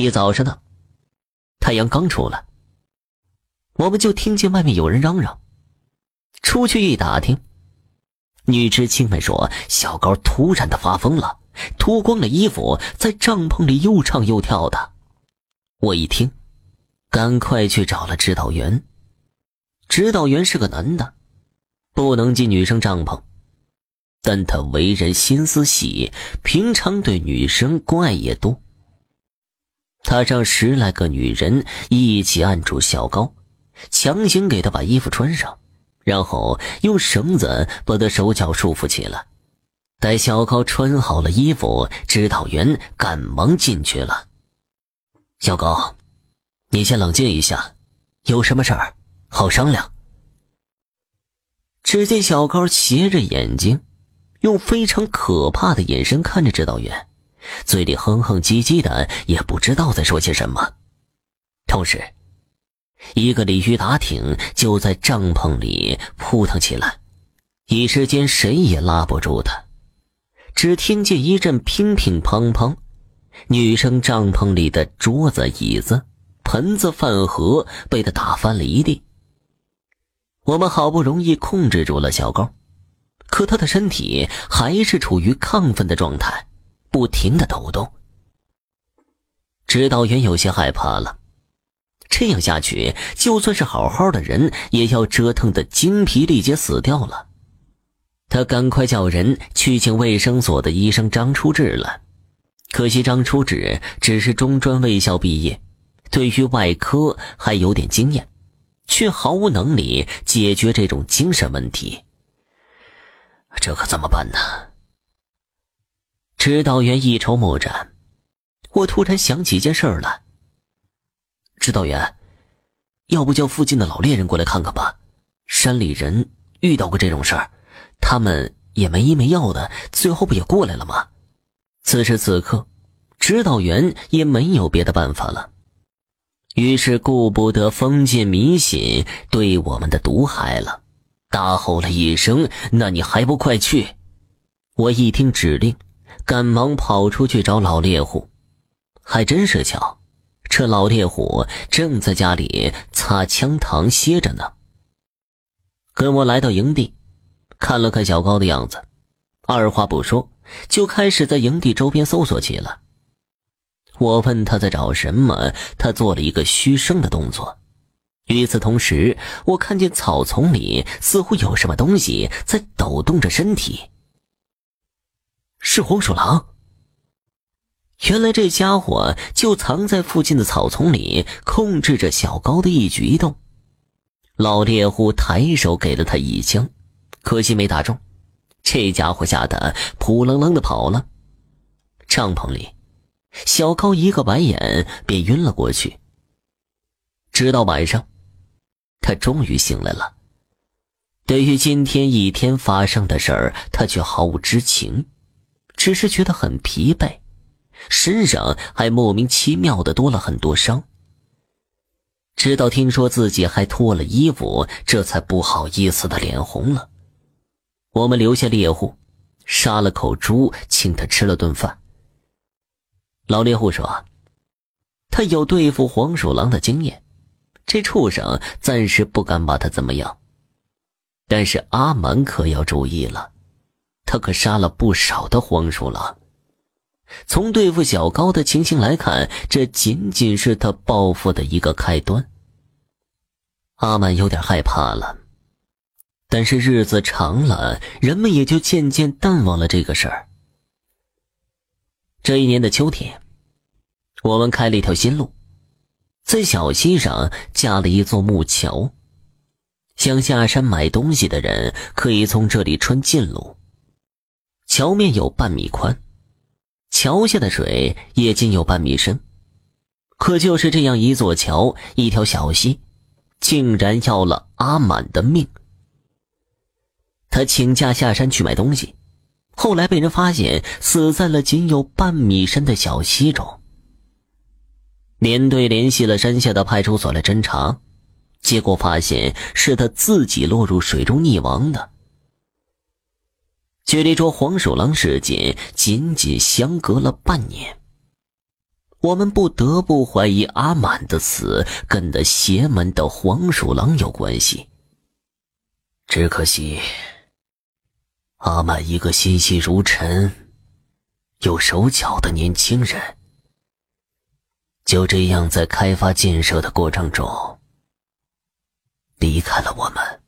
一早上呢，太阳刚出来，我们就听见外面有人嚷嚷。出去一打听，女知青们说小高突然的发疯了，脱光了衣服在帐篷里又唱又跳的。我一听，赶快去找了指导员。指导员是个男的，不能进女生帐篷，但他为人心思细，平常对女生关爱也多。他让十来个女人一起按住小高，强行给他把衣服穿上。然后用绳子把他手脚束缚起来。待小高穿好了衣服，指导员赶忙进去了。小高，你先冷静一下，有什么事儿好商量。只见小高斜着眼睛，用非常可怕的眼神看着指导员，嘴里哼哼唧唧的，也不知道在说些什么。同时。一个鲤鱼打挺就在帐篷里扑腾起来，一时间谁也拉不住他。只听见一阵乒乒乓乓，女生帐篷里的桌子、椅子、盆子、饭盒被他打翻了一地。我们好不容易控制住了小高，可他的身体还是处于亢奋的状态，不停的抖动。指导员有些害怕了。这样下去，就算是好好的人，也要折腾的精疲力竭死掉了。他赶快叫人去请卫生所的医生张初志了。可惜张初志只是中专卫校毕业，对于外科还有点经验，却毫无能力解决这种精神问题。这可怎么办呢？指导员一筹莫展。我突然想起一件事了。指导员，要不叫附近的老猎人过来看看吧？山里人遇到过这种事儿，他们也没医没药的，最后不也过来了吗？此时此刻，指导员也没有别的办法了，于是顾不得封建迷信对我们的毒害了，大吼了一声：“那你还不快去！”我一听指令，赶忙跑出去找老猎户，还真是巧。这老猎户正在家里擦枪膛歇着呢。跟我来到营地，看了看小高的样子，二话不说就开始在营地周边搜索起了。我问他在找什么，他做了一个嘘声的动作。与此同时，我看见草丛里似乎有什么东西在抖动着身体，是黄鼠狼。原来这家伙就藏在附近的草丛里，控制着小高的一举一动。老猎户抬手给了他一枪，可惜没打中。这家伙吓得扑棱棱的跑了。帐篷里，小高一个白眼便晕了过去。直到晚上，他终于醒来了。对于今天一天发生的事儿，他却毫无知情，只是觉得很疲惫。身上还莫名其妙的多了很多伤，直到听说自己还脱了衣服，这才不好意思的脸红了。我们留下猎户，杀了口猪，请他吃了顿饭。老猎户说，他有对付黄鼠狼的经验，这畜生暂时不敢把他怎么样。但是阿满可要注意了，他可杀了不少的黄鼠狼。从对付小高的情形来看，这仅仅是他报复的一个开端。阿满有点害怕了，但是日子长了，人们也就渐渐淡忘了这个事儿。这一年的秋天，我们开了一条新路，在小溪上架了一座木桥，想下山买东西的人可以从这里穿近路。桥面有半米宽。桥下的水也仅有半米深，可就是这样一座桥，一条小溪，竟然要了阿满的命。他请假下山去买东西，后来被人发现死在了仅有半米深的小溪中。连队联系了山下的派出所来侦查，结果发现是他自己落入水中溺亡的。距离捉黄鼠狼事件仅仅相隔了半年。我们不得不怀疑阿满的死跟那邪门的黄鼠狼有关系。只可惜，阿满一个心细如尘、有手脚的年轻人，就这样在开发建设的过程中离开了我们。